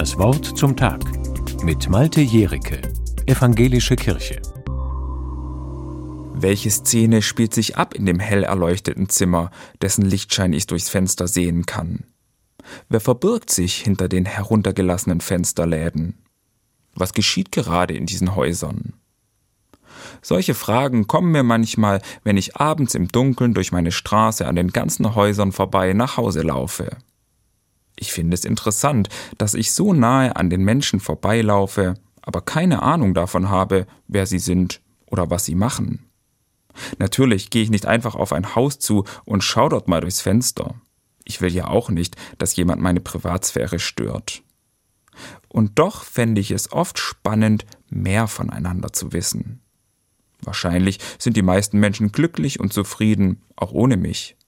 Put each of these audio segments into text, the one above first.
Das Wort zum Tag mit Malte Jericke, Evangelische Kirche. Welche Szene spielt sich ab in dem hell erleuchteten Zimmer, dessen Lichtschein ich durchs Fenster sehen kann? Wer verbirgt sich hinter den heruntergelassenen Fensterläden? Was geschieht gerade in diesen Häusern? Solche Fragen kommen mir manchmal, wenn ich abends im Dunkeln durch meine Straße an den ganzen Häusern vorbei nach Hause laufe. Ich finde es interessant, dass ich so nahe an den Menschen vorbeilaufe, aber keine Ahnung davon habe, wer sie sind oder was sie machen. Natürlich gehe ich nicht einfach auf ein Haus zu und schaue dort mal durchs Fenster. Ich will ja auch nicht, dass jemand meine Privatsphäre stört. Und doch fände ich es oft spannend, mehr voneinander zu wissen. Wahrscheinlich sind die meisten Menschen glücklich und zufrieden, auch ohne mich.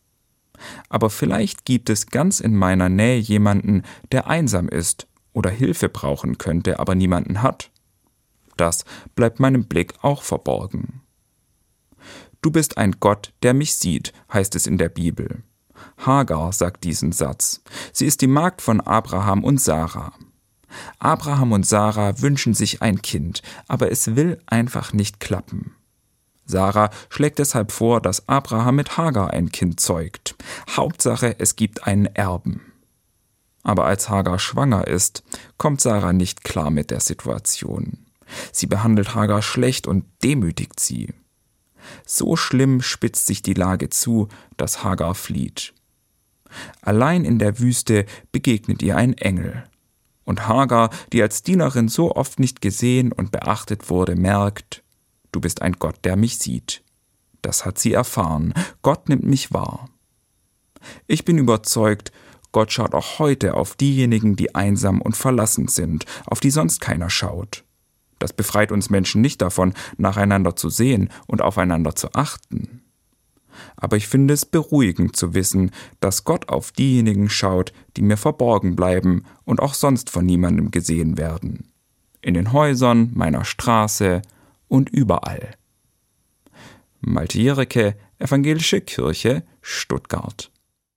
Aber vielleicht gibt es ganz in meiner Nähe jemanden, der einsam ist oder Hilfe brauchen könnte, aber niemanden hat. Das bleibt meinem Blick auch verborgen. Du bist ein Gott, der mich sieht, heißt es in der Bibel. Hagar sagt diesen Satz. Sie ist die Magd von Abraham und Sarah. Abraham und Sarah wünschen sich ein Kind, aber es will einfach nicht klappen. Sarah schlägt deshalb vor, dass Abraham mit Hagar ein Kind zeugt. Hauptsache, es gibt einen Erben. Aber als Hagar schwanger ist, kommt Sarah nicht klar mit der Situation. Sie behandelt Hagar schlecht und demütigt sie. So schlimm spitzt sich die Lage zu, dass Hagar flieht. Allein in der Wüste begegnet ihr ein Engel. Und Hagar, die als Dienerin so oft nicht gesehen und beachtet wurde, merkt, du bist ein Gott, der mich sieht. Das hat sie erfahren. Gott nimmt mich wahr. Ich bin überzeugt, Gott schaut auch heute auf diejenigen, die einsam und verlassen sind, auf die sonst keiner schaut. Das befreit uns Menschen nicht davon, nacheinander zu sehen und aufeinander zu achten. Aber ich finde es beruhigend zu wissen, dass Gott auf diejenigen schaut, die mir verborgen bleiben und auch sonst von niemandem gesehen werden. In den Häusern, meiner Straße, und überall. Malte Jericke, Evangelische Kirche, Stuttgart